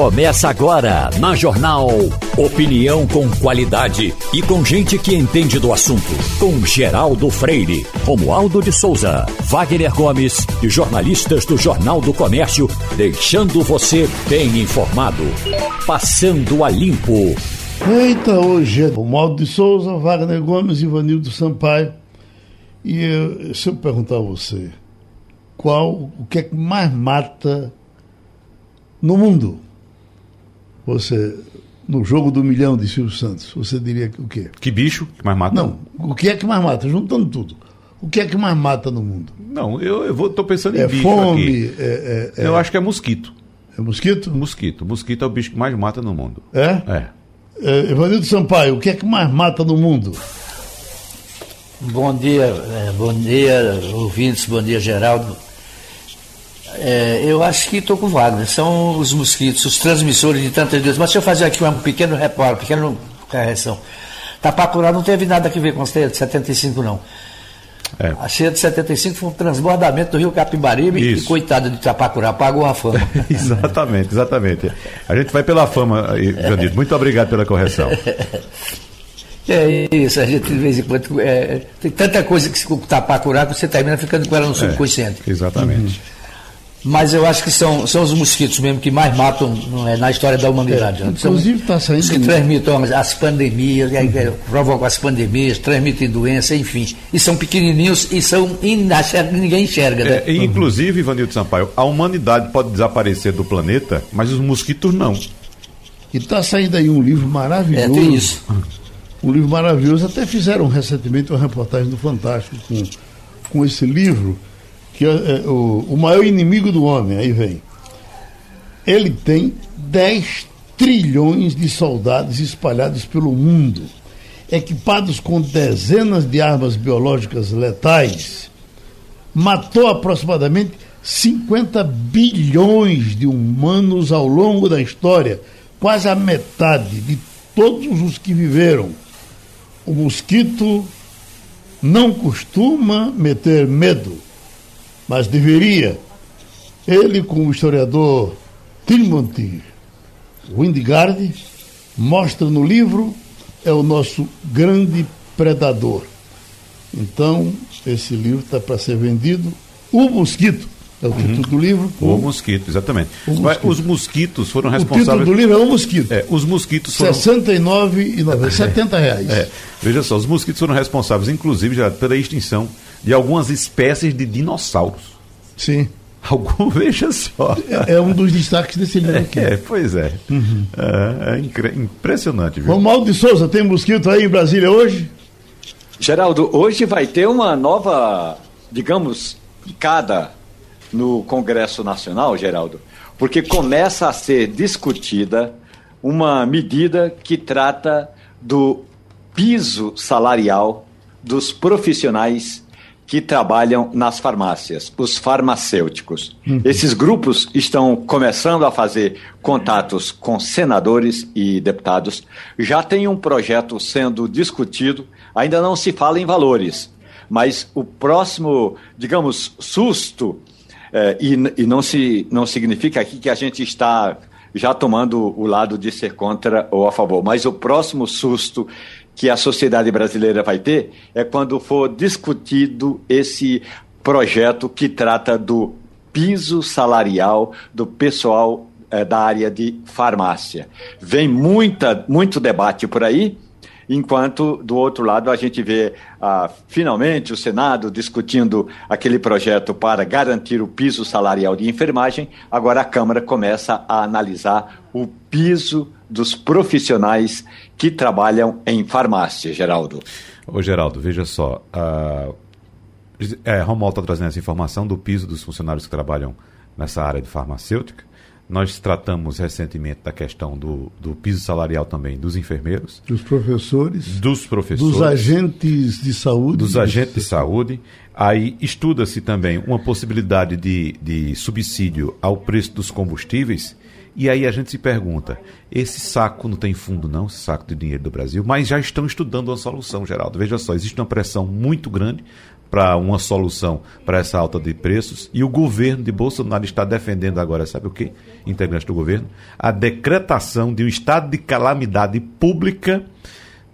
Começa agora na Jornal. Opinião com qualidade e com gente que entende do assunto. Com Geraldo Freire, Romualdo de Souza, Wagner Gomes e jornalistas do Jornal do Comércio, deixando você bem informado. Passando a limpo. Eita, hoje é Romualdo de Souza, Wagner Gomes e Ivanildo Sampaio. E eu, se eu perguntar a você, qual, o que é que mais mata no mundo? Você, no jogo do milhão de Silvio Santos, você diria que o quê? Que bicho que mais mata? Não, o que é que mais mata? Juntando tudo. O que é que mais mata no mundo? Não, eu, eu vou, tô pensando em É bicho fome, aqui. é, é, é, Eu acho que é mosquito. é mosquito? Mosquito. Mosquito é o bicho que mais mata no mundo. É? É. é? Evanildo Sampaio, o que é que mais mata no mundo? Bom dia, eh, bom dia, ouvintes, bom dia, Geraldo. Eh, eu acho que estou com Wagner, são os mosquitos, os transmissores de tantas doenças. Mas deixa eu fazer aqui um pequeno reparo, pequena correção. Tapacurá não teve nada a ver com a cheia de 75, não. É. A cheia de 75 foi um transbordamento do rio Capibaribe e Isso. coitada de Tapacurá, pagou a fama. exatamente, exatamente. A gente vai pela fama, aí, Janito. Muito obrigado pela correção. É isso, a gente de vez em quando. eh, tem tanta coisa que se Tapacurá que você termina ficando com ela no subconsciente. Exatamente. Mas eu acho que são, são os mosquitos mesmo que mais matam não é, na história da humanidade. É, inclusive tá saindo Os que transmitem as- as pandemias, eh, provocam as pandemias, transmitem doença, enfim. E são pequenininhos e são inacher- ninguém enxerga, né? É, inclusive, Ivanildo Sampaio, a humanidade pode desaparecer do planeta, mas os mosquitos não. E está saindo aí um livro É, maravilhoso. tem isso. Um livro maravilhoso. Até fizeram recentemente uma reportagem do Fantástico com, com esse livro, que é, o, o maior inimigo do homem. Aí vem. Ele tem 10 trilhões de soldados espalhados pelo mundo, equipados com dezenas de armas biológicas letais. Matou aproximadamente 50 bilhões de humanos ao longo da história, quase a metade de todos os que viveram. O mosquito não costuma meter medo, mas deveria. Ele, com o historiador Timothy Windgard, mostra no livro, é o nosso grande predador. Então, esse livro está para ser vendido. O Mosquito é o título do livro. O mosquito, exatamente. O mosquito. Os mosquitos foram O título responsáveis. do livro é O Mosquito. É, os mosquitos foram. R$ 69,90. 70 reais. É, veja só, os mosquitos foram responsáveis, inclusive, já pela extinção de algumas espécies de dinossauros. Sim. Algum, veja só. É, é um dos destaques desse livro aqui. É, pois é. É, é incre- impressionante, viu? Romualdo de Souza, tem mosquito aí em Brasília hoje? Geraldo, hoje vai ter uma nova, digamos, picada no Congresso Nacional, Geraldo, porque começa a ser discutida uma medida que trata do piso salarial dos profissionais que trabalham nas farmácias, os farmacêuticos. Esses grupos estão começando a fazer contatos com senadores e deputados. Já tem um projeto sendo discutido, ainda não se fala em valores, mas o próximo, digamos, susto, eh, e, e não, se, não significa aqui que a gente está já tomando o lado de ser contra ou a favor, mas o próximo susto que a sociedade brasileira vai ter é quando for discutido esse projeto que trata do piso salarial do pessoal eh, da área de farmácia. Vem muita, muito debate por aí, enquanto do outro lado a gente vê ah, finalmente o Senado discutindo aquele projeto para garantir o piso salarial de enfermagem. Agora a Câmara começa a analisar o piso dos profissionais que trabalham em farmácia, Geraldo. Ô, Geraldo, veja só. ah, é, Romualdo está trazendo essa informação do piso dos funcionários que trabalham nessa área de farmacêutica. Nós tratamos recentemente da questão do, do piso salarial também dos enfermeiros, Dos professores, dos professores, dos agentes de saúde. dos agentes de saúde. Aí estuda-se também uma possibilidade de, de subsídio ao preço dos combustíveis. E aí a gente se pergunta: esse saco não tem fundo, não, esse saco de dinheiro do Brasil? Mas já estão estudando uma solução, Geraldo. Veja só, existe uma pressão muito grande para uma solução para essa alta de preços e o governo de Bolsonaro está defendendo agora, sabe o que? Integrantes do governo, a decretação de um estado de calamidade pública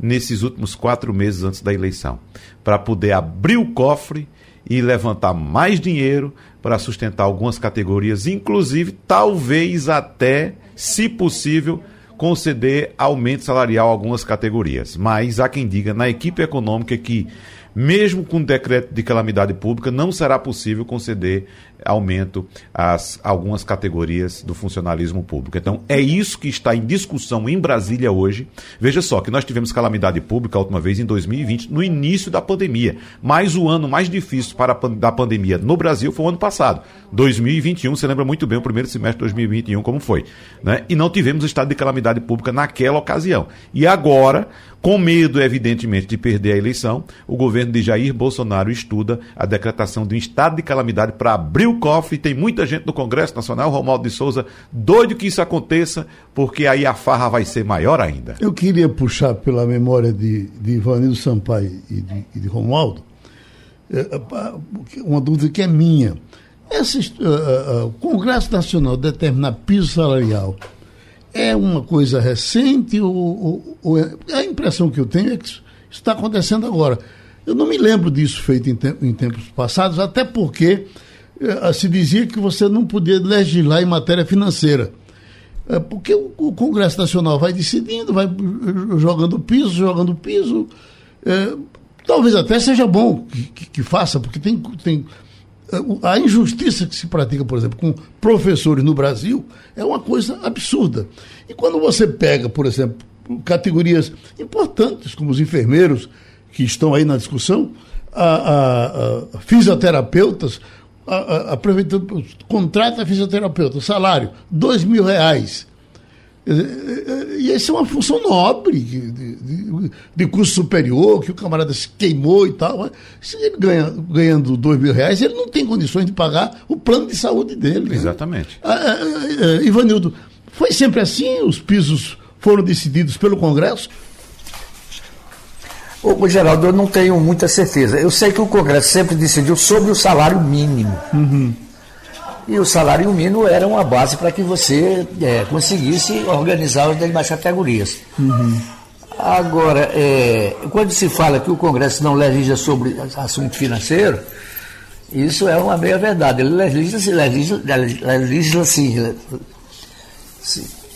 nesses últimos quatro meses antes da eleição, para poder abrir o cofre e levantar mais dinheiro para sustentar algumas categorias, inclusive talvez até, se possível, conceder aumento salarial a algumas categorias. Mas há quem diga na equipe econômica que mesmo com decreto de calamidade pública, não será possível conceder aumento às algumas categorias do funcionalismo público. Então, é isso que está em discussão em Brasília hoje. Veja só que nós tivemos calamidade pública a última vez em 2020, no início da pandemia. Mas o ano mais difícil para a da pandemia no Brasil foi o ano passado, 2021. Você lembra muito bem o primeiro semestre de 2021 como foi, né? E não tivemos estado de calamidade pública naquela ocasião. E agora, com medo, evidentemente, de perder a eleição, o governo de Jair Bolsonaro estuda a decretação de um estado de calamidade para abrir o cofre. Tem muita gente no Congresso Nacional, Romualdo de Souza, doido que isso aconteça, porque aí a farra vai ser maior ainda. Eu queria puxar pela memória de, de Ivanildo Sampaio e de, e de Romualdo é, uma dúvida que é minha. Esse, uh, uh, o Congresso Nacional determinar piso salarial é uma coisa recente ou, ou, ou é, a impressão que eu tenho é que isso está acontecendo agora. Eu não me lembro disso feito em, te, em tempos passados, até porque eh, se dizia que você não podia legislar em matéria financeira. É, porque o, o, Congresso Nacional vai decidindo, vai jogando piso, jogando piso. É, talvez até seja bom que, que, que faça, porque tem, tem a injustiça que se pratica, por exemplo, com professores no Brasil é uma coisa absurda. E quando você pega, por exemplo, categorias importantes, como os enfermeiros, que estão aí na discussão, a, a, a fisioterapeutas, a, a, a prefeitura contrata fisioterapeuta, salário, dois mil reais. E essa é uma função nobre, de, de, de, curso superior, que o camarada se queimou e tal. Se ele ganha, ganhando dois mil reais, ele não tem condições de pagar o plano de saúde dele. Né? Exatamente. Né? Ah, ah, ah, Ivanildo, foi sempre assim? Os pisos foram decididos pelo Congresso? Ô, Geraldo, eu não tenho muita certeza. Eu sei que o Congresso sempre decidiu sobre o salário mínimo. Uhum. E o salário mínimo era uma base para que você é, conseguisse organizar as demais categorias. Uhum. Agora, é, quando se fala que o Congresso não legisla sobre assunto financeiro, isso é uma meia verdade. Ele legisla, legisla, legisla assim.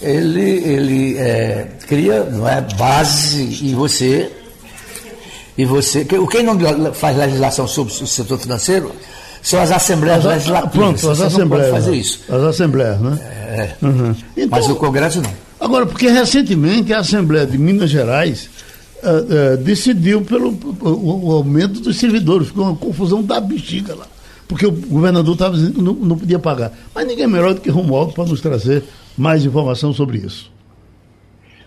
Ele, ele é, cria não é, base e você. E você. Quem não faz legislação sobre o setor financeiro são as assembleias as, legislativas. Pronto, as assembleias. fazer isso. As assembleias, né? É. Uhum. Então, Mas o Congresso não. Agora, porque recentemente a Assembleia de Minas Gerais uh, uh, decidiu pelo o, o, aumento dos servidores. Ficou uma confusão da bexiga lá. Porque o governador estava dizendo que não, não podia pagar. Mas ninguém é melhor do que Romualdo para nos trazer mais informação sobre isso.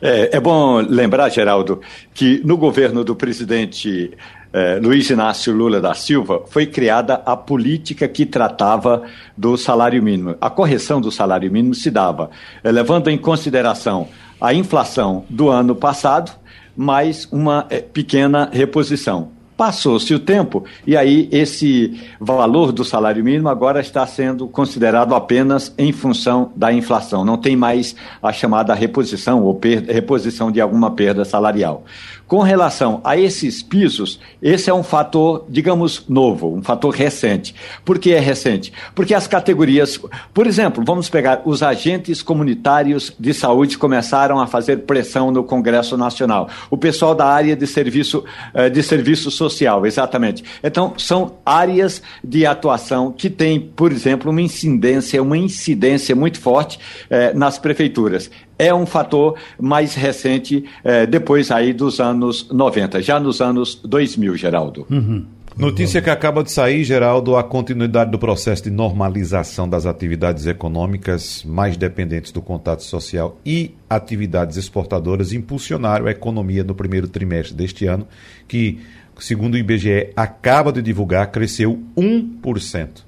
É, é bom lembrar, Geraldo, que no governo do presidente eh, Luiz Inácio Lula da Silva, foi criada a política que tratava do salário mínimo. A correção do salário mínimo se dava eh, levando em consideração a inflação do ano passado, mais uma eh, pequena reposição. Passou-se o tempo e aí esse valor do salário mínimo agora está sendo considerado apenas em função da inflação. Não tem mais a chamada reposição ou reposição de alguma perda salarial. Com relação a esses pisos, esse é um fator, digamos, novo, um fator recente. Por que é recente? Porque as categorias, por exemplo, vamos pegar os agentes comunitários de saúde começaram a fazer pressão no Congresso Nacional. O pessoal da área de serviço, eh, de serviço social, exatamente. Então, são áreas de atuação que têm, por exemplo, uma incidência, uma incidência muito forte eh, nas prefeituras é um fator mais recente, eh, depois aí dos anos 90, já nos anos 2000, Geraldo. Uhum. Notícia que acaba de sair, Geraldo, a continuidade do processo de normalização das atividades econômicas mais dependentes do contato social e atividades exportadoras impulsionaram a economia no primeiro trimestre deste ano, que, segundo o IBGE acaba de divulgar, cresceu 1%.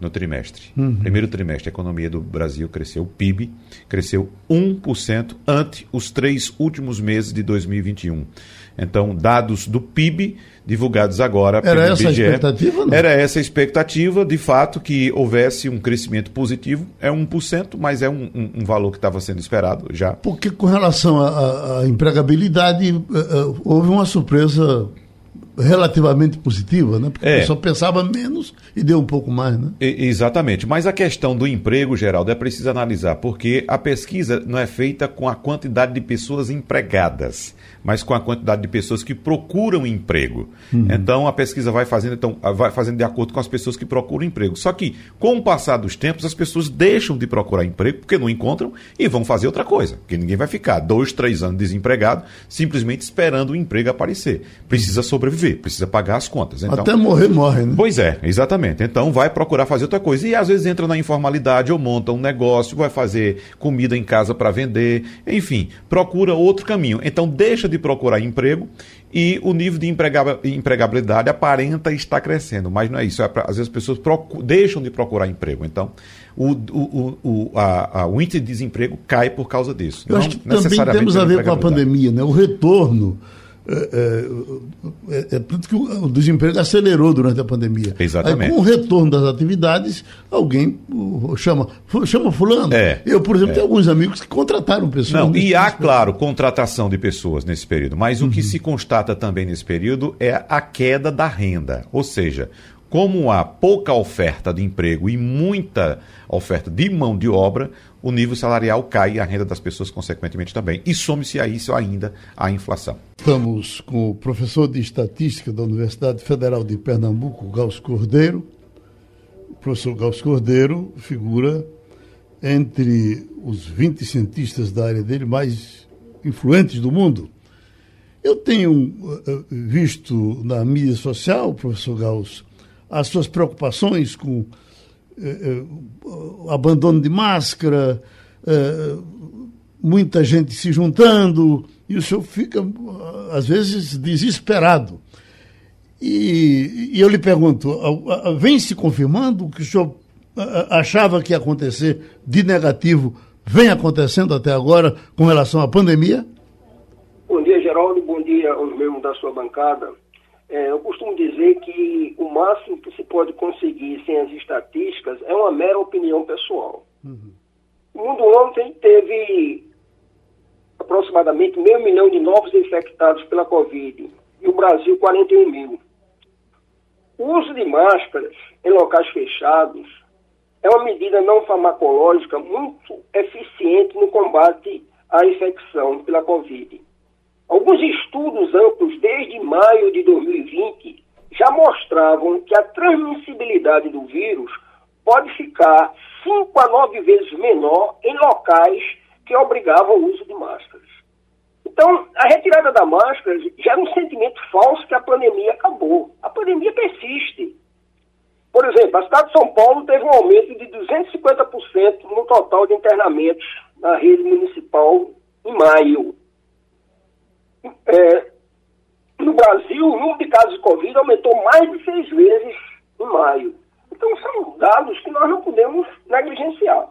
no trimestre. Uhum. Primeiro trimestre, a economia do Brasil cresceu, o PIB cresceu 1% ante os três últimos meses de 2021. Então, dados do PIB divulgados agora era pelo essa IBGE. A expectativa, não? Era essa a expectativa, de fato, que houvesse um crescimento positivo. É 1%, mas é um, um, um valor que estava sendo esperado já. Porque com relação à empregabilidade, uh, houve uma surpresa relativamente positiva, né? Porque é. a pessoa pensava menos e deu um pouco mais, né? E, exatamente. Mas a questão do emprego, Geraldo, é preciso analisar, porque a pesquisa não é feita com a quantidade de pessoas empregadas, mas com a quantidade de pessoas que procuram emprego. Uhum. Então a pesquisa vai fazendo, então, vai fazendo de acordo com as pessoas que procuram emprego. Só que, com o passar dos tempos, as pessoas deixam de procurar emprego porque não encontram e vão fazer outra coisa. Porque ninguém vai ficar dois, três anos desempregado simplesmente esperando o emprego aparecer. Precisa sobreviver precisa pagar as contas. Então, Até morrer, morre, né? Pois é, exatamente. Então vai procurar fazer outra coisa. E às vezes entra na informalidade ou monta um negócio, vai fazer comida em casa para vender, enfim, procura outro caminho. Então deixa de procurar emprego e o nível de empregabilidade aparenta estar crescendo, mas não é isso. É pra, às vezes as pessoas deixam de procurar emprego. Então, o, o, o, a, a, o índice de desemprego cai por causa disso. Eu acho que também temos a ver com a pandemia, né? O retorno é, é, é, é, tanto que o, o, desemprego acelerou durante a pandemia. Exatamente. Aí, com o retorno das atividades, alguém chama, chama fulano. É, Eu, por exemplo, é. tenho alguns amigos que contrataram pessoas. Não, e há, claro, contratação de pessoas nesse período, mas uhum. o que uhum. se constata também nesse período é a queda da renda. Ou seja, como há pouca oferta de emprego e muita oferta de mão de obra, o nível salarial cai a renda das pessoas, consequentemente, também. E some-se a isso ainda a inflação. Estamos com o professor de Estatística da Universidade Federal de Pernambuco, Gauss Cordeiro. O professor Gauss Cordeiro figura entre os 20 cientistas da área dele mais influentes do mundo. Eu tenho eh, visto na mídia social, professor Gauss, as suas preocupações com eh, eh, abandono de máscara, eh, muita gente se juntando, e o senhor fica, às vezes, desesperado. E, e eu lhe pergunto, vem se confirmando o que o senhor achava que ia acontecer de negativo, vem acontecendo até agora com relação à pandemia? Bom dia, Geraldo. Bom dia aos membros da sua bancada. É, eu costumo dizer que o máximo que se pode conseguir sem as estatísticas é uma mera opinião pessoal. Uhum. O mundo ontem teve aproximadamente meio milhão de novos infectados pela Covid e o Brasil 41 mil. O uso de máscaras em locais fechados é uma medida não farmacológica muito eficiente no combate à infecção pela Covid. Alguns estudos amplos desde maio de 2020 já mostravam que a transmissibilidade do vírus pode ficar 5 a 9 vezes menor em locais que obrigavam o uso de máscaras. Então, a retirada da máscara é um sentimento falso que a pandemia acabou. A pandemia persiste. Por exemplo, a cidade de São Paulo teve um aumento de 250% no total de internamentos na rede municipal em maio é, no Brasil, o número de casos de Covid aumentou mais de seis vezes em maio. Então, são dados que nós não podemos negligenciar.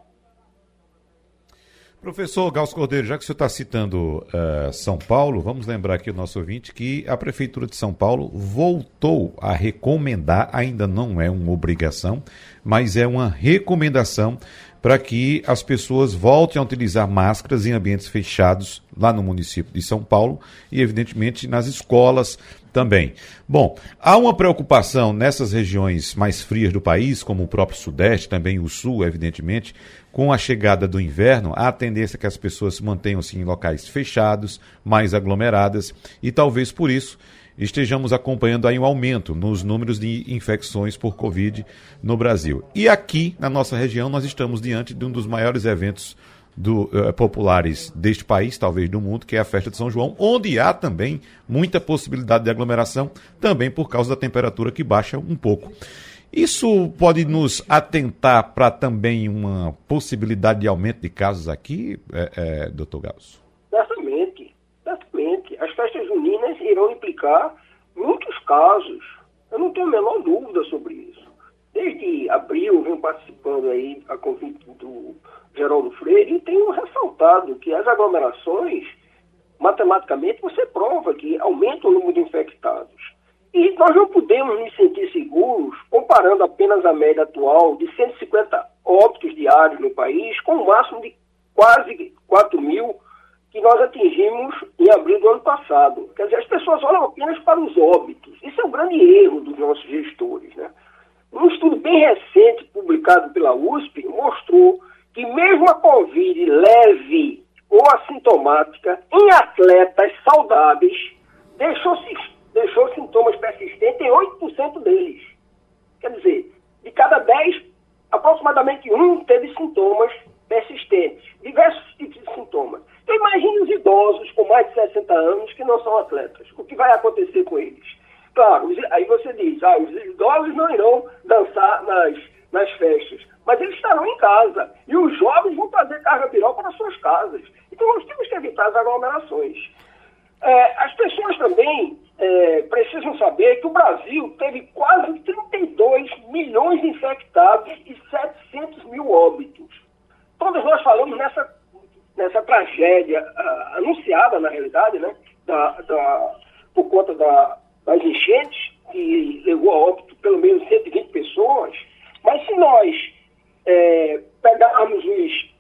Professor Gauss Cordeiro, já que o senhor está citando uh, São Paulo, vamos lembrar aqui o nosso ouvinte que a Prefeitura de São Paulo voltou a recomendar, ainda não é uma obrigação, mas é uma recomendação para que as pessoas voltem a utilizar máscaras em ambientes fechados lá no município de São Paulo e, evidentemente, nas escolas também. Bom, há uma preocupação nessas regiões mais frias do país, como o próprio Sudeste, também o Sul, evidentemente, com a chegada do inverno, há a tendência que as pessoas se mantenham-se em locais fechados, mais aglomeradas, e talvez por isso estejamos acompanhando aí um aumento nos números de infecções por Covid no Brasil. E aqui, na nossa região, nós estamos diante de um dos maiores eventos do, uh, populares deste país, talvez do mundo, que é a festa de São João, onde há também muita possibilidade de aglomeração, também por causa da temperatura que baixa um pouco. Isso pode nos atentar para também uma possibilidade de aumento de casos aqui, é, é, doutor Gauss? As festas juninas irão implicar muitos casos. Eu não tenho a menor dúvida sobre isso. desde abril, venho participando aí a convite do Geraldo Freire e tenho ressaltado que as aglomerações, matematicamente, você prova que aumenta o número de infectados. E nós não podemos nos sentir seguros comparando apenas a média atual de 150 óbitos diários no país com o um máximo de quase 4 mil que nós atingimos em abril do ano passado. Quer dizer, as pessoas olham apenas para os óbitos. Isso é um grande erro dos nossos gestores. Né? Um estudo bem recente, publicado pela USP, mostrou que mesmo a Covid leve ou assintomática em atletas saudáveis deixou, deixou sintomas persistentes em 8% deles. Quer dizer, de cada 10, aproximadamente um teve sintomas persistentes, diversos tipos de sintomas. Então imagine os idosos com mais de 60 anos que não são atletas. O que vai acontecer com eles? Claro, aí você diz, ah, os idosos não irão dançar nas, nas festas, mas eles estarão em casa. E os jovens vão trazer carga viral para suas casas. Então nós temos que evitar as aglomerações. É, as pessoas também é, precisam saber que o Brasil teve quase 32 milhões de infectados e 700 mil óbitos. Todos nós falamos nessa nessa tragédia uh, anunciada, na realidade, né, da, da, por conta da, das enchentes, que levou a óbito pelo menos 120 pessoas. Mas se nós é, pegarmos os,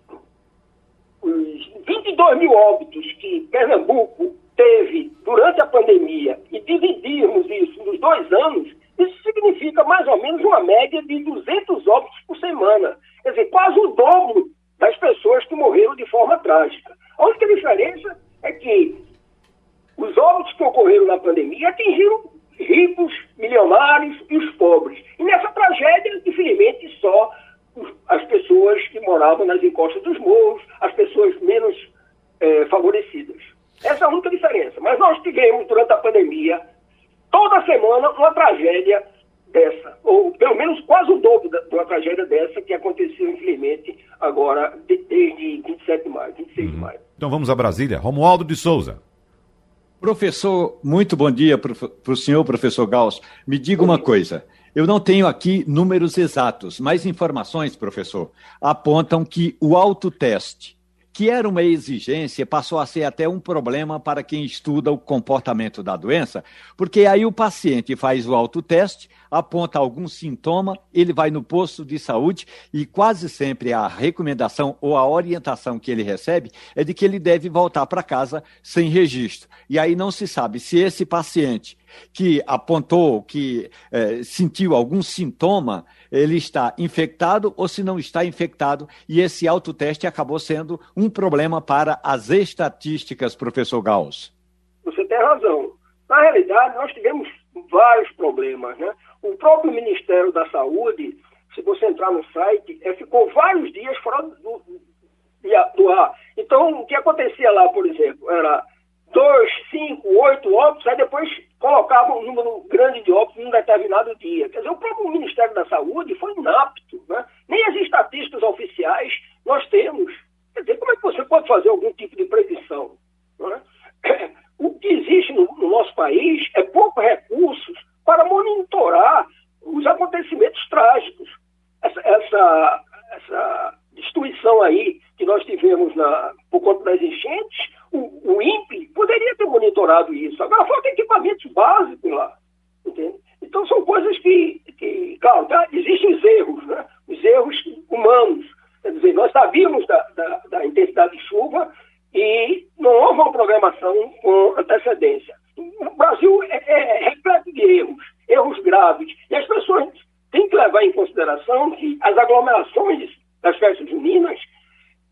os 22 mil óbitos que Pernambuco teve durante a pandemia e dividirmos isso nos dois anos, isso significa mais ou menos uma média de 200 óbitos por semana. Quer dizer, quase o dobro das pessoas que morreram de forma trágica. A única diferença é que os óbitos que ocorreram na pandemia atingiram ricos, milionários e os pobres. E nessa tragédia, infelizmente, só as pessoas que moravam nas encostas dos morros, as pessoas menos é, favorecidas. Essa é a única diferença. Mas nós tivemos, durante a pandemia, toda semana, uma tragédia dessa, ou pelo menos quase o dobro de uma tragédia dessa que aconteceu, infelizmente, agora de, desde 27 de maio, 26 uhum. de maio. Então vamos a Brasília. Romualdo de Souza. Professor, muito bom dia para o senhor, professor Gauss. Me diga uma coisa. Eu não tenho aqui números exatos, mas informações, professor, apontam que o autoteste que era uma exigência, passou a ser até um problema para quem estuda o comportamento da doença, porque aí o paciente faz o autoteste, aponta algum sintoma, ele vai no posto de saúde e quase sempre a recomendação ou a orientação que ele recebe é de que ele deve voltar para casa sem registro. E aí não se sabe se esse paciente que apontou que eh, sentiu algum sintoma, ele está infectado ou se não está infectado, e esse autoteste acabou sendo um problema para as estatísticas, professor Gauss. Você tem razão. Na realidade, nós tivemos vários problemas, né? O próprio Ministério da Saúde, se você entrar no site, é, ficou vários dias fora do, do ar. Então, o que acontecia lá, por exemplo, era dois, cinco, oito óbitos, aí depois colocavam um número grande de óbitos em um determinado dia. Quer dizer, o próprio Ministério da Saúde foi inapto. Né? Nem as estatísticas oficiais nós temos. Quer dizer, como é que você pode fazer algum tipo de previsão? Né? O que existe no, no nosso país é poucos recursos para monitorar os acontecimentos trágicos. Essa, essa, essa destruição aí que nós tivemos na, por conta das enchentes, o, o INPE poderia ter monitorado isso. Agora falta equipamentos básicos lá. Entende? Então são coisas que, que claro, tá, existem os erros, né? os erros humanos. Quer dizer, nós sabíamos da, da, da intensidade de chuva e não houve uma programação com antecedência. O Brasil é, é, é repleto de erros, erros graves. E as pessoas têm que levar em consideração que as aglomerações das festas juninas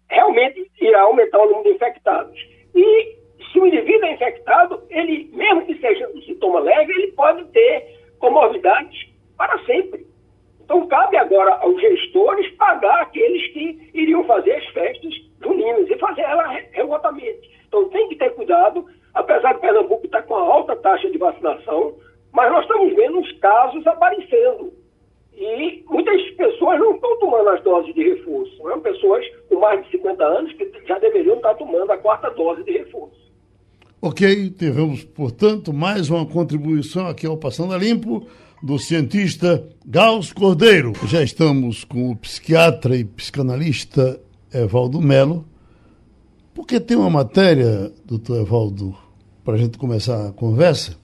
realmente irá aumentar o número de infectados. E se o indivíduo é infectado, ele, mesmo que seja um sintoma leve, ele pode ter comorbidades para sempre. Então, cabe agora aos gestores pagar aqueles que iriam fazer as festas juninas e fazer ela remotamente. Então, tem que ter cuidado, apesar de Pernambuco estar com uma alta taxa de vacinação, mas nós estamos vendo uns casos aparecendo. E muitas pessoas não estão tomando as doses de reforço. Né? Pessoas com mais de 50 anos que já deveriam estar tomando a quarta dose de reforço. Tivemos, portanto, mais uma contribuição aqui ao Passando a Limpo. do cientista Gauss Cordeiro. Já estamos com o psiquiatra e psicanalista Evaldo Melo, porque tem uma matéria, doutor Evaldo, para a gente começar a conversa,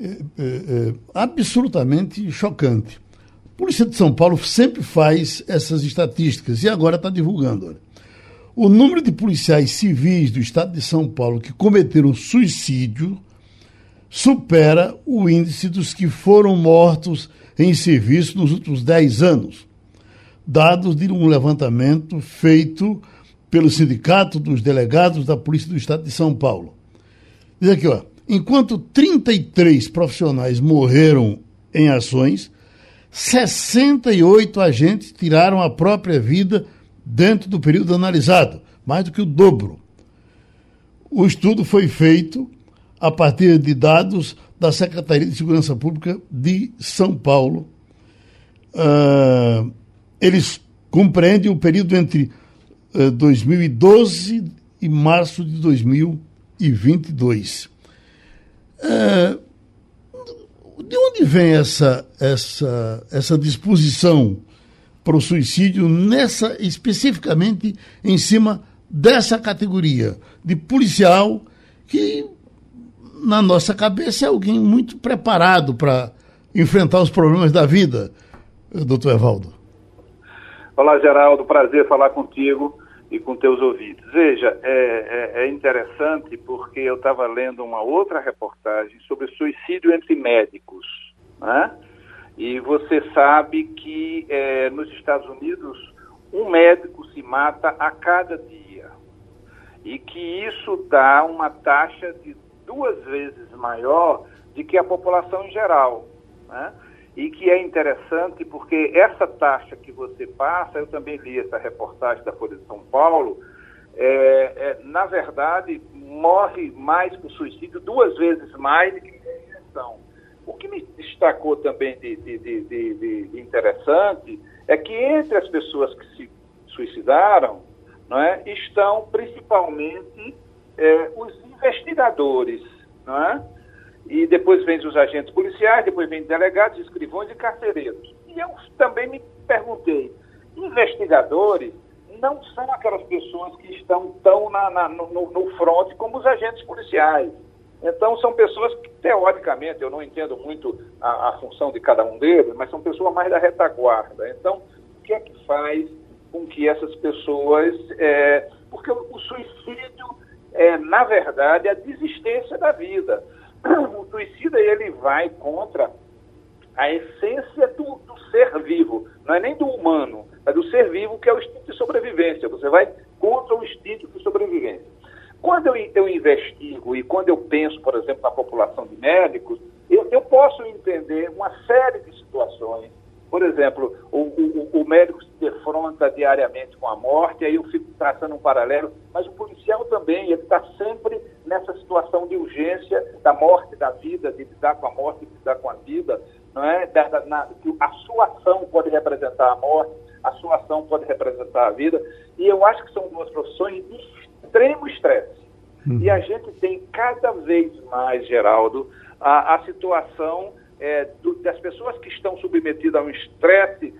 é, é, é, absolutamente chocante. A Polícia de São Paulo sempre faz essas estatísticas e agora está divulgando. Olha. O número de policiais civis do estado de São Paulo que cometeram suicídio supera o índice dos que foram mortos em serviço nos últimos 10 anos. Dados de um levantamento feito pelo Sindicato dos Delegados da Polícia do Estado de São Paulo. Diz aqui, ó, enquanto 33 profissionais morreram em ações, 68 agentes tiraram a própria vida dentro do período analisado, mais do que o dobro. O estudo foi feito a partir de dados da Secretaria de Segurança Pública de São Paulo. Uh, eles compreendem o período entre uh, 2012 e março de 2022. Uh, de onde vem essa, essa, essa disposição para o suicídio nessa especificamente em cima dessa categoria de policial que na nossa cabeça é alguém muito preparado para enfrentar os problemas da vida, doutor Evaldo. Olá, Geraldo, prazer falar contigo e com teus ouvidos. Veja, é, é, é interessante porque eu estava lendo uma outra reportagem sobre suicídio entre médicos, né? E você sabe que é, nos Estados Unidos um médico se mata a cada dia e que isso dá uma taxa de duas vezes maior do que a população em geral. Né? E que é interessante porque essa taxa que você passa, eu também li essa reportagem da Folha de São Paulo, é, é, na verdade, morre mais por suicídio duas vezes mais do que injeção. O que me destacou também de, de, de, de, interessante é que entre as pessoas que se suicidaram não é, estão principalmente é, os investigadores, não é? E depois vem os agentes policiais, depois vem delegados, escrivões e carcereiros. E eu também me perguntei, investigadores não são aquelas pessoas que estão tão na, na, no, no front como os agentes policiais. Então, são pessoas que, teoricamente, eu não entendo muito a, a, função de cada um deles, mas são pessoas mais da retaguarda. Então, o que é que faz com que essas pessoas. É, porque o, suicídio é, na verdade, a desistência da vida. O suicida ele vai contra a essência do, do, ser vivo, não é nem do humano, é do ser vivo, que é o instinto de sobrevivência. Você vai contra o instinto de sobrevivência. Quando eu, eu investigo e quando eu penso, por exemplo, na população de médicos, eu, eu posso entender uma série de situações por exemplo, o, o, o, médico se defronta diariamente com a morte, aí eu fico traçando um paralelo, mas o policial também, ele está sempre nessa situação de urgência da morte, da vida, de lidar com a morte, de lidar com a vida, não é? Da, da, na, a sua ação pode representar a morte, a sua ação pode representar a vida, e eu acho que são duas profissões de extremo estresse. Uhum. E a gente tem cada vez mais, Geraldo, a, a situação é, do, das pessoas que estão submetidas a um estresse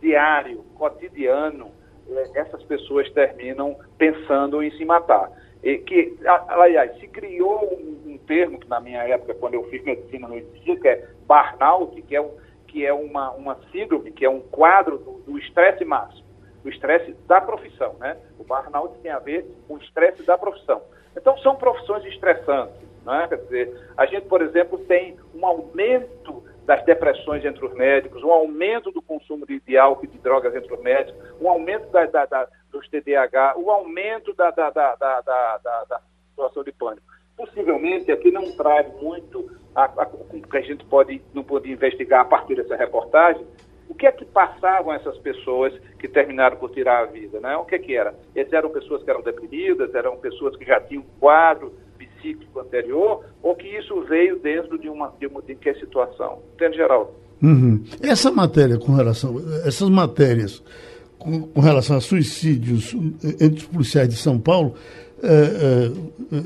diário, cotidiano, é, essas pessoas terminam pensando em se matar. E que, aliás, se criou um, um, termo que na minha época, quando eu fiz medicina, não existia, que é burnout, que é, um, que é uma, uma síndrome, que é um quadro do estresse máximo, do estresse da profissão. Né? O burnout tem a ver com o estresse da profissão. Então, são profissões estressantes. Né? Quer dizer, a gente, por exemplo, tem um aumento das depressões entre os médicos, um aumento do consumo de, de álcool e de drogas entre os médicos, um aumento da, da, da, dos TDAH, o um aumento da, da, da, da, situação de pânico. Possivelmente aqui não traz muito a, a, que a gente pode, não pode investigar a partir dessa reportagem, o que é que passavam essas pessoas que terminaram por tirar a vida? Né? O que é que era? Eles eram pessoas que eram deprimidas, eram pessoas que já tinham um quadro psíquico anterior, ou que isso veio dentro de uma, de uma de que situação. Entende, Geraldo? Uhum. Essa matéria com relação, essas matérias com, com, relação a suicídios entre os policiais de São Paulo, é, é,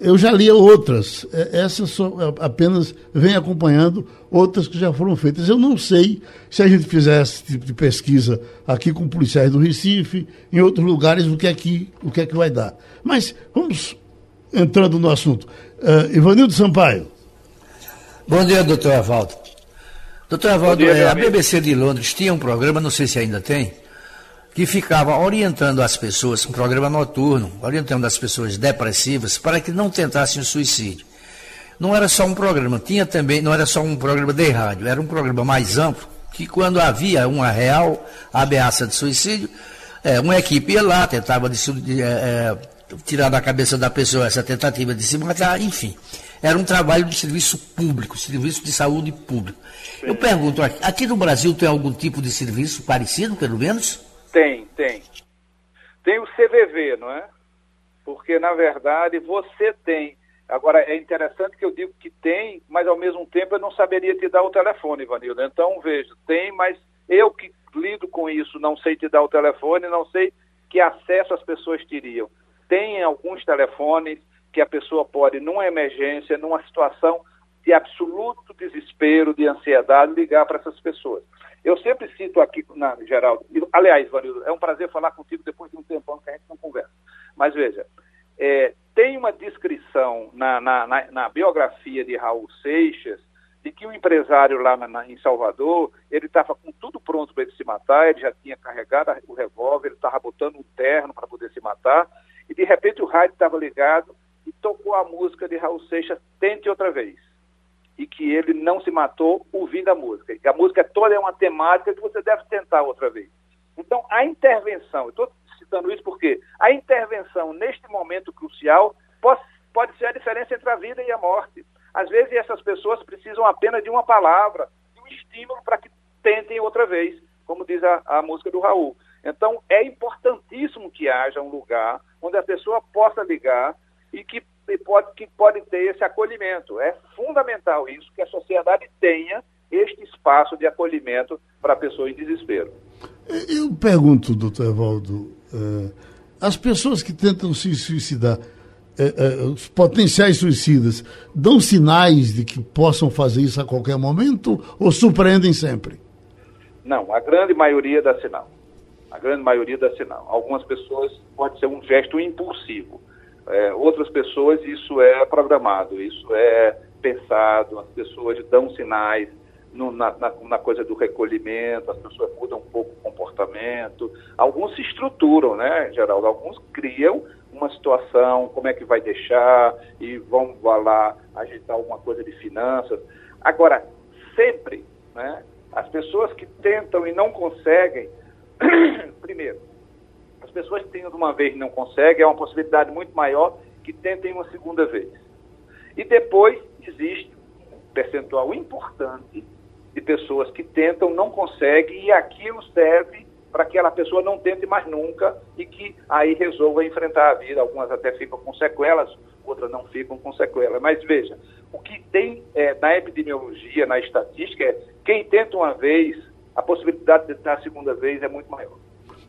eu já li outras, é, essas só apenas vem acompanhando outras que já foram feitas. Eu não sei se a gente fizer esse tipo de pesquisa aqui com policiais do Recife, em outros lugares, o que é que, o que, é que vai dar. Mas vamos entrando no assunto. Uh, Ivanildo Sampaio. Bom dia, doutor Evaldo. Doutor Evaldo, dia, é, a BBC de Londres tinha um programa, não sei se ainda tem, que ficava orientando as pessoas, um programa noturno, orientando as pessoas depressivas para que não tentassem o suicídio. Não era só um programa, tinha também, não era só um programa de rádio, era um programa mais amplo, que quando havia uma real ameaça de suicídio, é, uma equipe ia lá, tentava de, de, é, é, tirar da cabeça da pessoa essa tentativa de se matar, enfim. Era um trabalho de serviço público, serviço de saúde público. Eu pergunto, aqui no Brasil tem algum tipo de serviço parecido, pelo menos? Tem, tem. Tem o CVV, não é? Porque, na verdade, você tem. Agora, é interessante que eu digo que tem, mas ao mesmo tempo eu não saberia te dar o telefone, Ivanildo. Então, vejo, tem, mas eu que lido com isso, não sei te dar o telefone, não sei que acesso as pessoas teriam. Tem alguns telefones que a pessoa pode, numa emergência, numa situação de absoluto desespero, de ansiedade, ligar para essas pessoas. Eu sempre cito aqui, na, Geraldo, aliás, Vanildo, é um prazer falar contigo depois de um tempão que a gente não conversa. Mas veja, é, tem uma descrição na, na, na, na, biografia de Raul Seixas de que o um empresário lá em Salvador, ele estava com tudo pronto para ele se matar, ele já tinha carregado o revólver, ele estava botando um terno para poder se matar, e de repente o rádio estava ligado e tocou a música de Raul Seixas, Tente Outra Vez e que ele não se matou ouvindo a música. E a música toda é uma temática que você deve tentar outra vez. Então, a intervenção, eu estou citando isso porque a intervenção neste momento crucial pode, pode ser a diferença entre a vida e a morte. Às vezes, essas pessoas precisam apenas de uma palavra, de um estímulo para que tentem outra vez, como diz a, a música do Raul. Então, é importantíssimo que haja um lugar onde a pessoa possa ligar e que pode, que pode ter esse acolhimento. É fundamental isso, que a sociedade tenha este espaço de acolhimento para a pessoa em desespero. Eu pergunto, doutor Evaldo, uh, as pessoas que tentam se suicidar, uh, uh, os potenciais suicidas, dão sinais de que possam fazer isso a qualquer momento ou surpreendem sempre? Não, a grande maioria dá sinal. A grande maioria dá sinal. Algumas pessoas pode ser um gesto impulsivo. É, outras pessoas isso é programado, isso é pensado, as pessoas dão sinais no, na, na, na, coisa do recolhimento, as pessoas mudam um pouco o comportamento, alguns se estruturam, né, Geraldo? Alguns criam uma situação, como é que vai deixar, e vão lá agitar alguma coisa de finanças. Agora, sempre, né, as pessoas que tentam e não conseguem, primeiro, as pessoas que tentam uma vez e não conseguem, é uma possibilidade muito maior que tentem uma segunda vez. E depois existe um percentual importante de pessoas que tentam, não conseguem, e aquilo serve para que aquela pessoa não tente mais nunca e que aí resolva enfrentar a vida. Algumas até ficam com sequelas, outras não ficam com sequelas. Mas veja, o que tem é, na epidemiologia, na estatística, é quem tenta uma vez, a possibilidade de tentar a segunda vez é muito maior.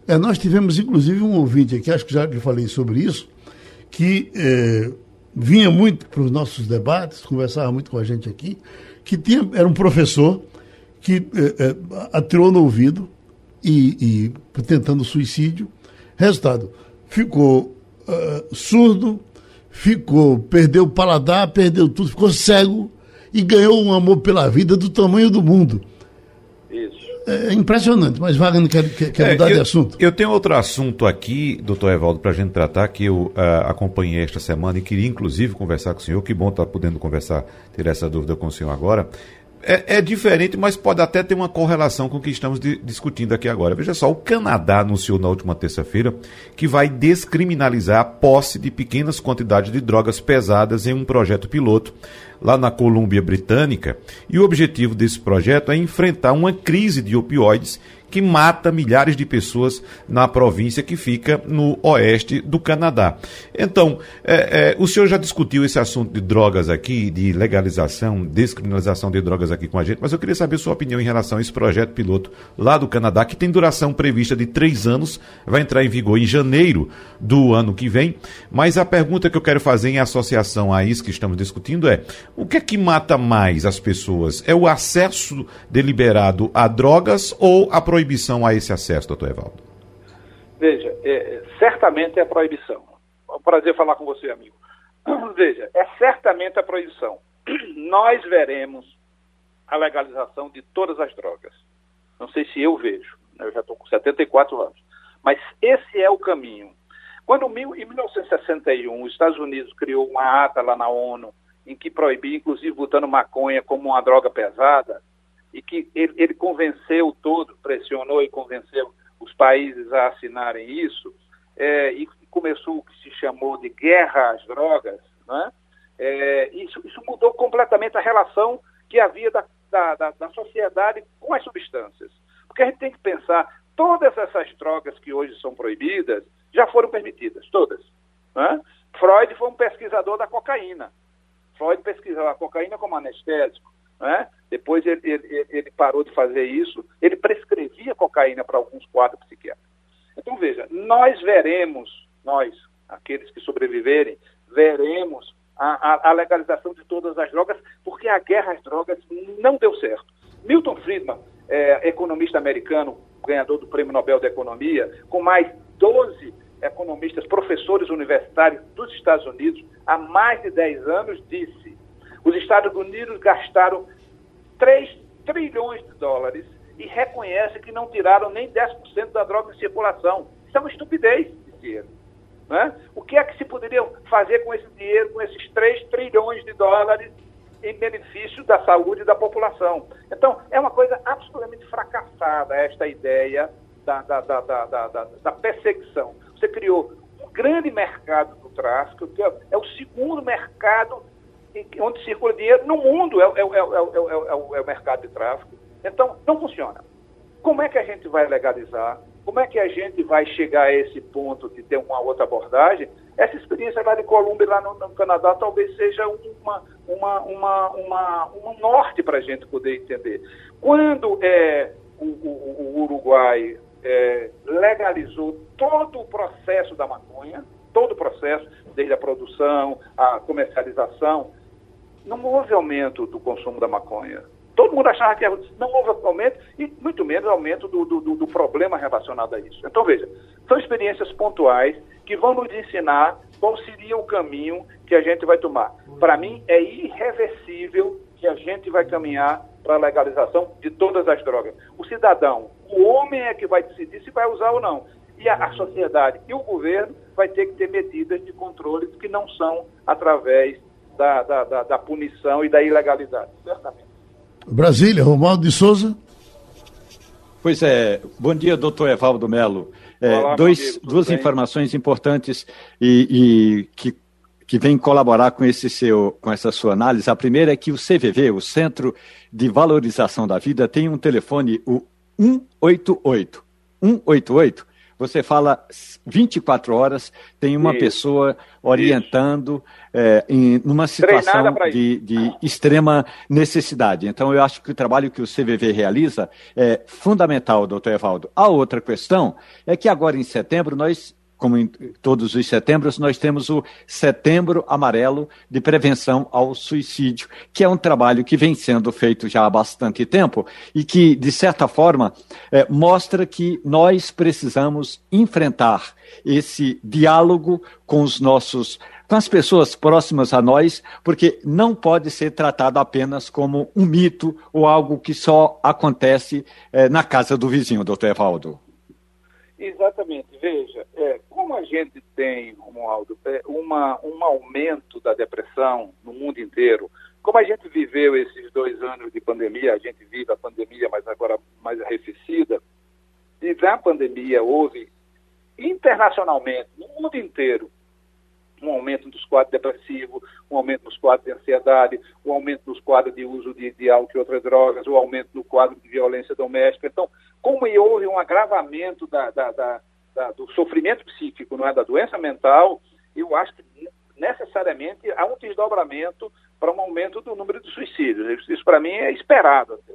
É, nós tivemos, inclusive, um ouvinte aqui, acho que já lhe falei sobre isso, que é, vinha muito para os nossos debates, conversava muito com a gente aqui, que tinha, era um professor que é, é, atirou no ouvido e, e, tentando suicídio. Resultado, ficou uh, surdo, ficou, perdeu o paladar, perdeu tudo, ficou cego e ganhou um amor pela vida do tamanho do mundo. É impressionante, mas Wagner quer, quer, quer é, mudar eu, de assunto. Eu tenho outro assunto aqui, doutor Evaldo, para a gente tratar, que eu uh, acompanhei esta semana e queria inclusive conversar com o senhor. Que bom estar tá podendo conversar, ter essa dúvida com o senhor agora. É, é, diferente, mas pode até ter uma correlação com o que estamos de, discutindo aqui agora. Veja só, o Canadá anunciou na última terça-feira que vai descriminalizar a posse de pequenas quantidades de drogas pesadas em um projeto piloto lá na Colômbia Britânica. E o objetivo desse projeto é enfrentar uma crise de opioides que mata milhares de pessoas na província que fica no oeste do Canadá. Então, é, é, o senhor já discutiu esse assunto de drogas aqui, de legalização, descriminalização de drogas aqui com a gente, mas eu queria saber sua opinião em relação a esse projeto piloto lá do Canadá, que tem duração prevista de três anos, vai entrar em vigor em janeiro do ano que vem. Mas a pergunta que eu quero fazer em associação a isso que estamos discutindo é: o que é que mata mais as pessoas? É o acesso deliberado a drogas ou a proibição a esse acesso, doutor Evaldo? Veja, é, certamente é a proibição. É um prazer falar com você, amigo. Veja, é certamente a proibição. Nós veremos a legalização de todas as drogas. Não sei se eu vejo, né? eu já estou com 74 anos. Mas esse é o caminho. Quando em 1961 os Estados Unidos criou uma ata lá na ONU em que proibia, inclusive, botando maconha como uma droga pesada, e que ele, ele convenceu todo, pressionou e convenceu os países a assinarem isso, é, e começou o que se chamou de guerra às drogas, né? É, isso, isso, mudou completamente a relação que havia da, da, da, da, sociedade com as substâncias. Porque a gente tem que pensar, todas essas drogas que hoje são proibidas já foram permitidas, todas. Né? Freud foi um pesquisador da cocaína. Freud pesquisava a cocaína como anestésico. Né? Depois ele, ele, ele, parou de fazer isso, ele prescrevia cocaína para alguns quadros psiquiátricos. Então, veja, nós veremos, nós, aqueles que sobreviverem, veremos a, a, a legalização de todas as drogas, porque a guerra às drogas não deu certo. Milton Friedman, é, economista americano, ganhador do Prêmio Nobel da Economia, com mais 12 economistas, professores universitários dos Estados Unidos, há mais de 10 anos, disse: os Estados Unidos gastaram 3 trilhões de dólares e reconhece que não tiraram nem 10% da droga em circulação. Isso é uma estupidez de dinheiro. Né? O que é que se poderia fazer com esse dinheiro, com esses 3 trilhões de dólares em benefício da saúde da população? Então, é uma coisa absolutamente fracassada esta ideia da, da, da, da, da perseguição. Você criou um grande mercado do tráfico, que é o segundo mercado onde circula dinheiro no mundo, é, é, é, o mercado de tráfico. Então, não funciona. Como é que a gente vai legalizar? Como é que a gente vai chegar a esse ponto de ter uma outra abordagem? Essa experiência lá de Colômbia, lá no, no Canadá, talvez seja uma, uma, uma, uma um norte para a gente poder entender. Quando é, o, o, o Uruguai é, legalizou todo o processo da maconha, todo o processo, desde a produção, a comercialização, não houve aumento do consumo da maconha. Todo mundo achava que não houve aumento e muito menos aumento do, do, do problema relacionado a isso. Então, veja, são experiências pontuais que vão nos ensinar qual seria o caminho que a gente vai tomar. Para mim, é irreversível que a gente vai caminhar para a legalização de todas as drogas. O cidadão, o homem é que vai decidir se vai usar ou não. E a, a sociedade e o governo vai ter que ter medidas de controle que não são através da, da, da, da punição e da ilegalidade, certamente. Brasília, Romualdo de Souza. Pois é, bom dia, doutor Evaldo Melo. É, Olá, dois, duas bem? informações importantes e, e que que vem colaborar com, esse seu, com essa sua análise. A primeira é que o CVV, o Centro de Valorização da Vida, tem um telefone, o 188. 188. Você fala 24 horas, tem uma Isso. pessoa orientando é, em numa situação de, de, extrema necessidade. Então, eu acho que o trabalho que o CVV realiza é fundamental, doutor Evaldo. A outra questão é que agora em setembro nós como em todos os setembros, nós temos o Setembro Amarelo de Prevenção ao Suicídio, que é um trabalho que vem sendo feito já há bastante tempo e que, de certa forma, é, mostra que nós precisamos enfrentar esse diálogo com os nossos com as pessoas próximas a nós, porque não pode ser tratado apenas como um mito ou algo que só acontece é, na casa do vizinho, doutor Evaldo. Exatamente. Veja, é, como a gente tem, Romualdo, é, uma, um aumento da depressão no mundo inteiro, como a gente viveu esses dois anos de pandemia, a gente vive a pandemia, mas agora mais arrefecida, e na pandemia houve internacionalmente, no mundo inteiro, um aumento dos quadros depressivos, um aumento dos quadros de ansiedade, um aumento dos quadros de uso de, de álcool e outras drogas, o um aumento do quadro de violência doméstica. Então, como houve um agravamento da, da, da, do sofrimento psíquico, não é, da doença mental, eu acho que necessariamente há um desdobramento para um aumento do número de suicídios. Isso, isso para mim é esperado. Até.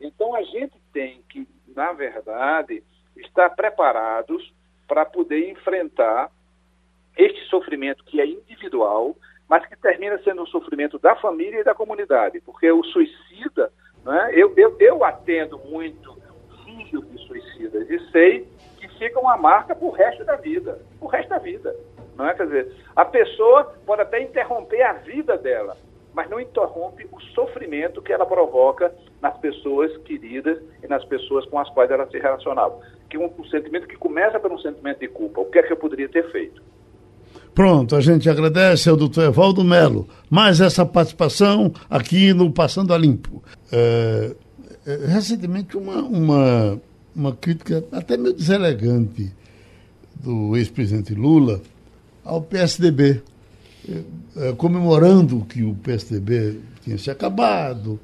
Então a gente tem que, na verdade, estar preparados para poder enfrentar este sofrimento que é individual, mas que termina sendo um sofrimento da família e da comunidade, porque o suicida, né, eu, eu, eu atendo muito de suicidas e sei que fica uma marca para o resto da vida, o resto da vida. Não é? Quer dizer, a pessoa pode até interromper a vida dela, mas não interrompe o sofrimento que ela provoca nas pessoas queridas e nas pessoas com as quais ela se relacionava. Que um, um sentimento que começa por um sentimento de culpa. O que é que eu poderia ter feito? Pronto, a gente agradece ao doutor Evaldo Melo mais essa participação aqui no Passando a Limpo. É, recentemente, uma, uma, uma crítica até meio deselegante do ex-presidente Lula ao PSDB, é, é, comemorando que o PSDB tinha se acabado.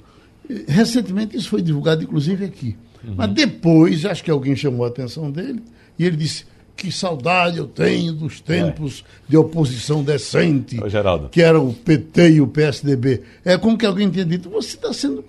Recentemente isso foi divulgado, inclusive, aqui. Uhum. Mas depois, acho que alguém chamou a atenção dele, e ele disse: que saudade eu tenho dos tempos é. de oposição decente, Ô, que era o PT e o PSDB. É como que alguém tenha dito, você está sendo,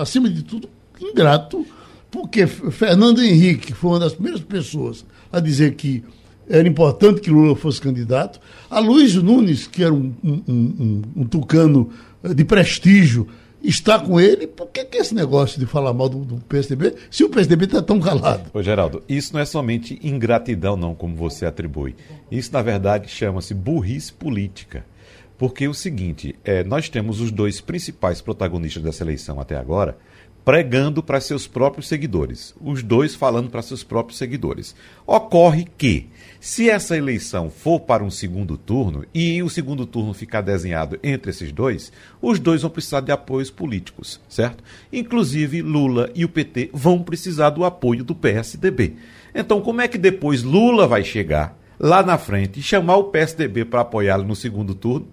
acima de tudo, ingrato, porque Fernando Henrique foi uma das primeiras pessoas a dizer que era importante que Lula fosse candidato. A Luiz Nunes, que era um, um, um, um tucano de prestígio, está com ele, por que, que esse negócio de falar mal do, do PSDB, se o PSDB está tão calado? Ô, Geraldo, isso não é somente ingratidão, não, como você atribui. Isso, na verdade, chama-se burrice política. Porque é o seguinte, é, nós temos os dois principais protagonistas dessa eleição até agora pregando para seus próprios seguidores. Os dois falando para seus próprios seguidores. Ocorre que se essa eleição for para um segundo turno e o segundo turno ficar desenhado entre esses dois, os dois vão precisar de apoios políticos, certo? Inclusive Lula e o PT vão precisar do apoio do PSDB. Então, como é que depois Lula vai chegar lá na frente e chamar o PSDB para apoiá-lo no segundo turno,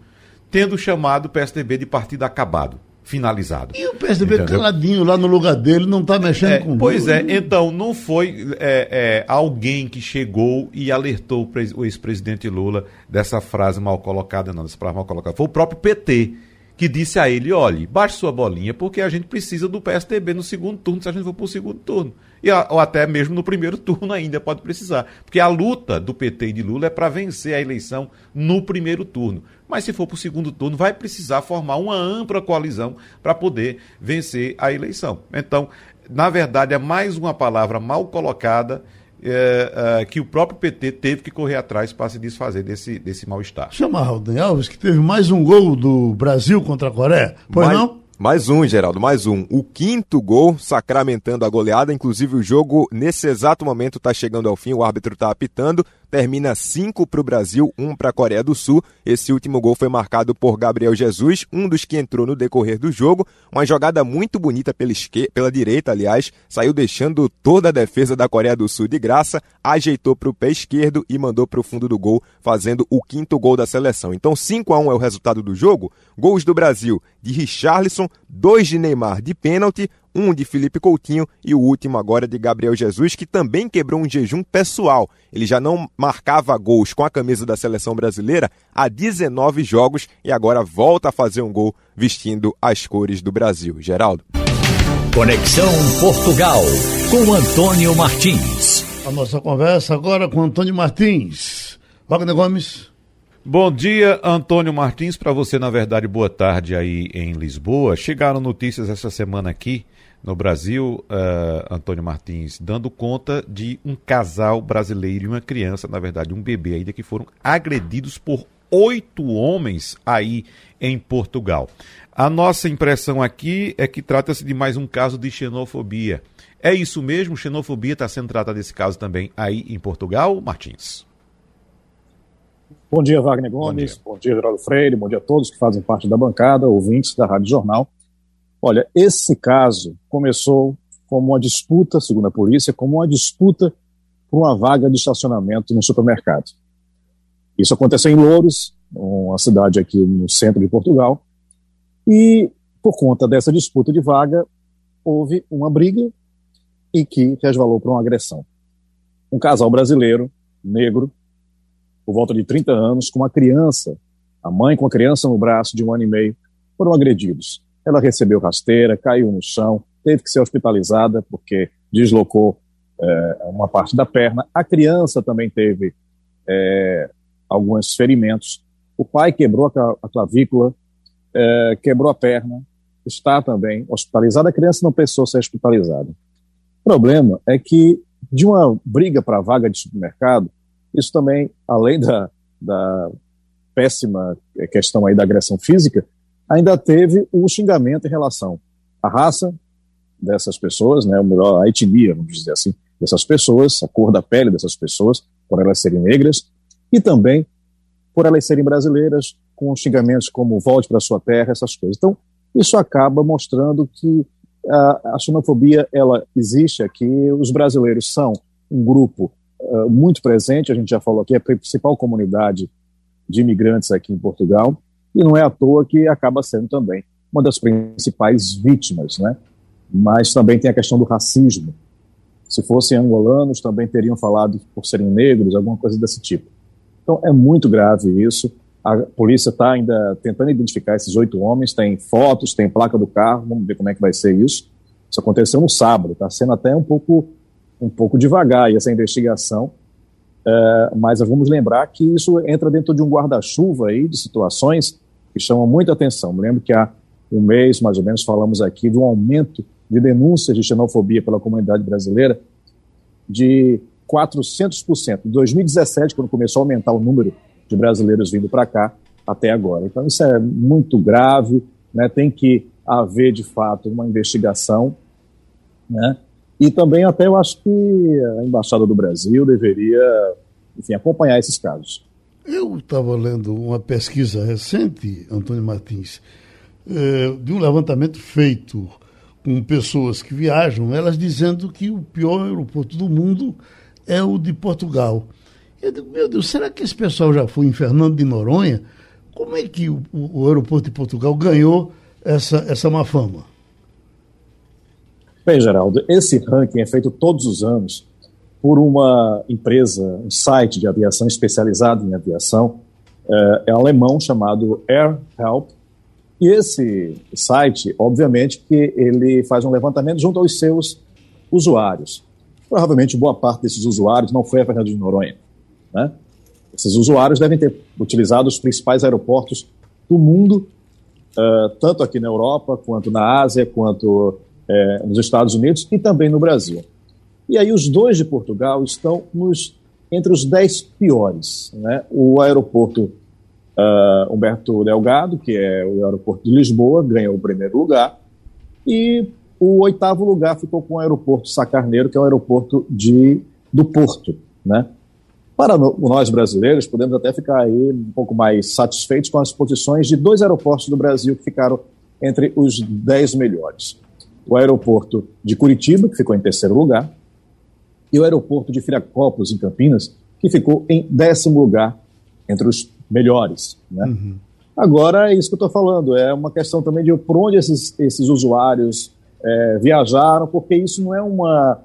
tendo chamado o PSDB de partido acabado? Finalizado. E o PSDB entendeu? caladinho lá no lugar dele, não está mexendo é, com Pois é, então não foi é, é, alguém que chegou e alertou o ex-presidente Lula dessa frase mal colocada, não, dessa frase mal colocada. Foi o próprio PT que disse a ele: olhe, baixe sua bolinha, porque a gente precisa do PSDB no segundo turno, se a gente for para o segundo turno. E, ou até mesmo no primeiro turno ainda pode precisar. Porque a luta do PT e de Lula é para vencer a eleição no primeiro turno. Mas se for para o segundo turno, vai precisar formar uma ampla coalizão para poder vencer a eleição. Então, na verdade, é mais uma palavra mal colocada é, é, que o próprio PT teve que correr atrás para se desfazer desse, desse mal-estar. Chama Alden Alves, que teve mais um gol do Brasil contra a Coreia. Pois mais, não? Mais um, Geraldo, mais um. O quinto gol sacramentando a goleada. Inclusive, o jogo, nesse exato momento, está chegando ao fim. O árbitro está apitando termina 5 para o Brasil, 1 um para a Coreia do Sul. Esse último gol foi marcado por Gabriel Jesus, um dos que entrou no decorrer do jogo. Uma jogada muito bonita pela, esquerda, pela direita, aliás, saiu deixando toda a defesa da Coreia do Sul de graça, ajeitou para o pé esquerdo e mandou para o fundo do gol, fazendo o quinto gol da seleção. Então 5 a 1 é o resultado do jogo. Gols do Brasil de Richarlison, dois de Neymar de pênalti, um de Felipe Coutinho e o último agora de Gabriel Jesus, que também quebrou um jejum pessoal. Ele já não marcava gols com a camisa da seleção brasileira há 19 jogos e agora volta a fazer um gol vestindo as cores do Brasil. Geraldo. Conexão Portugal com Antônio Martins. A nossa conversa agora com Antônio Martins. Wagner Gomes. Bom dia, Antônio Martins. Para você, na verdade, boa tarde aí em Lisboa. Chegaram notícias essa semana aqui no Brasil, uh, Antônio Martins, dando conta de um casal brasileiro e uma criança, na verdade, um bebê ainda, que foram agredidos por oito homens aí em Portugal. A nossa impressão aqui é que trata-se de mais um caso de xenofobia. É isso mesmo? Xenofobia está sendo tratada desse caso também aí em Portugal, Martins? Bom dia, Wagner Gomes. Bom dia, bom dia Geraldo Freire. Bom dia a todos que fazem parte da bancada, ouvintes da Rádio Jornal. Olha, esse caso começou como uma disputa, segundo a polícia, como uma disputa por uma vaga de estacionamento no supermercado. Isso aconteceu em Louros, uma cidade aqui no centro de Portugal, e por conta dessa disputa de vaga, houve uma briga e que resvalou para uma agressão. Um casal brasileiro, negro, por volta de 30 anos, com uma criança, a mãe com a criança no braço de um ano e meio, foram agredidos. Ela recebeu rasteira, caiu no chão, teve que ser hospitalizada porque deslocou é, uma parte da perna. A criança também teve é, alguns ferimentos. O pai quebrou a clavícula, é, quebrou a perna, está também hospitalizado. A criança não precisou ser hospitalizada. O problema é que, de uma briga para vaga de supermercado, isso também, além da, da péssima questão aí da agressão física, ainda teve o xingamento em relação à raça dessas pessoas, né, ou melhor, a etnia, vamos dizer assim, dessas pessoas, a cor da pele dessas pessoas, por elas serem negras, e também por elas serem brasileiras, com xingamentos como volte para sua terra, essas coisas. Então, isso acaba mostrando que a, a xenofobia ela existe aqui, os brasileiros são um grupo uh, muito presente, a gente já falou aqui, é a principal comunidade de imigrantes aqui em Portugal, e não é à toa que acaba sendo também uma das principais vítimas, né? Mas também tem a questão do racismo. Se fossem angolanos, também teriam falado por serem negros, alguma coisa desse tipo. Então é muito grave isso. A polícia está ainda tentando identificar esses oito homens, tem fotos, tem placa do carro, vamos ver como é que vai ser isso. Isso aconteceu no sábado, está sendo até um pouco, um pouco devagar essa investigação, é, mas vamos lembrar que isso entra dentro de um guarda-chuva aí de situações que chamam muita atenção. Lembro que há um mês, mais ou menos, falamos aqui de um aumento de denúncias de xenofobia pela comunidade brasileira de 400%. Em 2017, quando começou a aumentar o número de brasileiros vindo para cá, até agora. Então, isso é muito grave, né? tem que haver, de fato, uma investigação, né? E também até eu acho que a Embaixada do Brasil deveria, enfim, acompanhar esses casos. Eu estava lendo uma pesquisa recente, Antônio Martins, eh, de um levantamento feito com pessoas que viajam, elas dizendo que o pior aeroporto do mundo é o de Portugal. Eu digo, meu Deus, será que esse pessoal já foi em Fernando de Noronha? Como é que o, o aeroporto de Portugal ganhou essa, essa má fama? Bem, Geraldo, esse ranking é feito todos os anos por uma empresa, um site de aviação especializado em aviação, é, é alemão chamado Air Help. E esse site, obviamente, que ele faz um levantamento junto aos seus usuários. Provavelmente boa parte desses usuários não foi a Fernando de Noronha. Né? Esses usuários devem ter utilizado os principais aeroportos do mundo, uh, tanto aqui na Europa, quanto na Ásia, quanto é, nos Estados Unidos e também no Brasil. E aí os dois de Portugal estão nos, entre os dez piores. Né? O aeroporto uh, Humberto Delgado, que é o aeroporto de Lisboa, ganhou o primeiro lugar, e o oitavo lugar ficou com o aeroporto Sacarneiro, que é o aeroporto de, do Porto. Né? Para nós brasileiros, podemos até ficar aí um pouco mais satisfeitos com as posições de dois aeroportos do Brasil que ficaram entre os dez melhores o aeroporto de Curitiba, que ficou em terceiro lugar, e o aeroporto de Viracopos, em Campinas, que ficou em décimo lugar entre os melhores. Né? Uhum. Agora, é isso que eu estou falando, é uma questão também de por onde esses, esses usuários é, viajaram, porque isso não é uma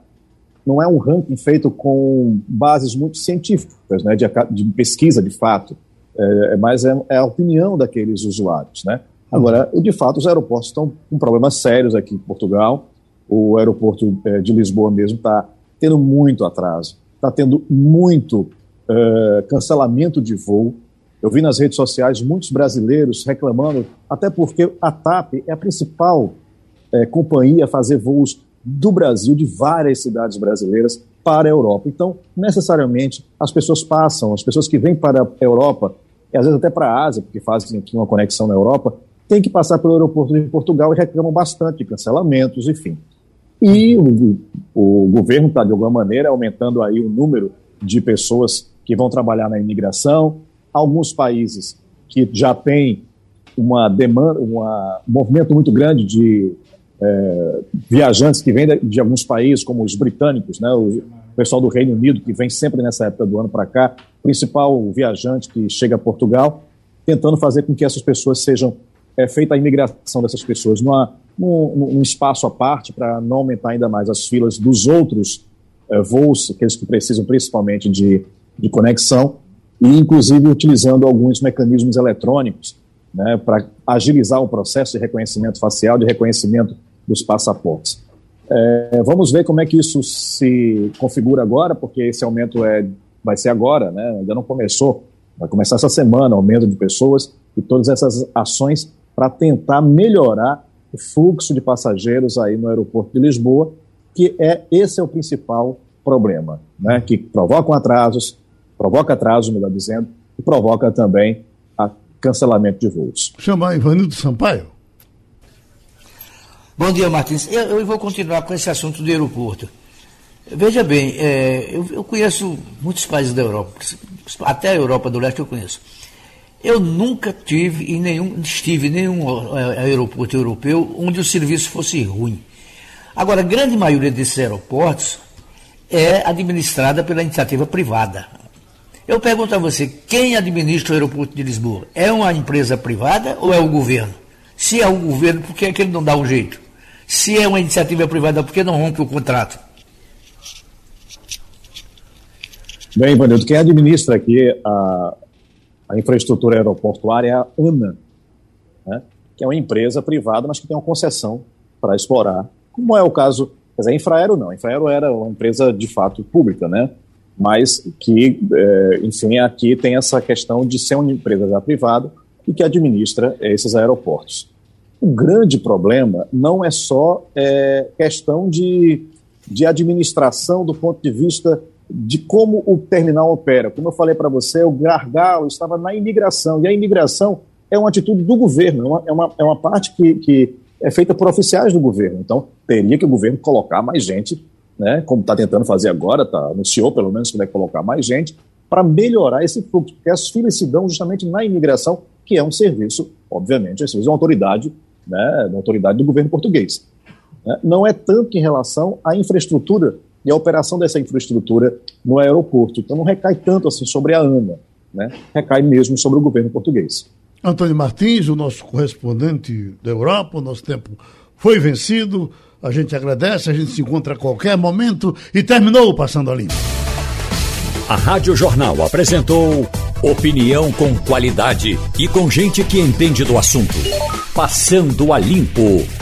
não é um ranking feito com bases muito científicas, né, de, de pesquisa de fato, é, mas é, é, a opinião daqueles usuários, né? Agora, de fato, os aeroportos estão com problemas sérios aqui em Portugal. O aeroporto eh, de Lisboa mesmo está tendo muito atraso, está tendo muito uh, cancelamento de voo. Eu vi nas redes sociais muitos brasileiros reclamando, até porque a TAP é a principal eh, companhia a fazer voos do Brasil, de várias cidades brasileiras, para a Europa. Então, necessariamente, as pessoas passam, as pessoas que vêm para a Europa, e às vezes até para a Ásia, porque fazem uma conexão na Europa, tem que passar pelo aeroporto de Portugal e reclamam bastante de cancelamentos, enfim. E o, o governo está, de alguma maneira, aumentando aí o número de pessoas que vão trabalhar na imigração. Alguns países que já têm uma demanda, uma, um movimento muito grande de é, viajantes que vêm de, de, alguns países, como os britânicos, né, o pessoal do Reino Unido, que vem sempre nessa época do ano para cá, principal viajante que chega a Portugal, tentando fazer com que essas pessoas sejam é feita a imigração dessas pessoas numa num, num espaço à parte para não aumentar ainda mais as filas dos outros eh, voos, aqueles que precisam principalmente de, de conexão, e inclusive utilizando alguns mecanismos eletrônicos né, para agilizar o processo de reconhecimento facial, de reconhecimento dos passaportes. É, vamos ver como é que isso se configura agora, porque esse aumento é, vai ser agora, né, ainda não começou, vai começar essa semana, aumento de pessoas e todas essas ações para tentar melhorar o fluxo de passageiros aí no aeroporto de Lisboa, que é esse é o principal problema, né, que provocam atrasos, provoca atrasos, melhor dizendo, e provoca também a cancelamento de voos. Chamar Ivanildo Sampaio. Bom dia, Martins. Eu, eu, vou continuar com esse assunto do aeroporto. Veja bem, é, eu, eu, conheço muitos países da Europa, até a Europa do Leste eu conheço. Eu nunca tive em nenhum, estive em nenhum é, aeroporto europeu onde o serviço fosse ruim. Agora, a grande maioria desses aeroportos é administrada pela iniciativa privada. Eu pergunto a você, quem administra o aeroporto de Lisboa? É uma empresa privada ou é o governo? Se é o governo, por que, é que ele não dá um jeito? Se é uma iniciativa privada, por que não rompe o contrato? Bem, Vanildo, quem administra aqui a, a infraestrutura aeroportuária é a ANA, né? que é uma empresa privada, mas que tem uma concessão para explorar, como é o caso, quer dizer, a Infraero não, a Infraero era uma empresa de fato pública, né? mas que, é, enfim, aqui tem essa questão de ser uma empresa já privada e que administra esses aeroportos. O grande problema não é só é, questão de, de administração do ponto de vista de como o terminal opera. Como eu falei para você, o gargalo estava na imigração, e a imigração é uma atitude do governo, é uma, é uma, é uma parte que, que é feita por oficiais do governo. Então, teria que o governo colocar mais gente, né, como está tentando fazer agora, tá, anunciou pelo menos que vai colocar mais gente, para melhorar esse fluxo, porque as filas se dão justamente na imigração, que é um serviço, obviamente, é uma autoridade né, da autoridade do governo português. Né? Não é tanto em relação à infraestrutura e à operação dessa infraestrutura no aeroporto. Então não recai tanto assim sobre a ANA, né? recai mesmo sobre o governo português. Antônio Martins, o nosso correspondente da Europa, o nosso tempo foi vencido. A gente agradece, a gente se encontra a qualquer momento e terminou Passando a Limpo. A Rádio Jornal apresentou opinião com qualidade e com gente que entende do assunto. Passando a Limpo.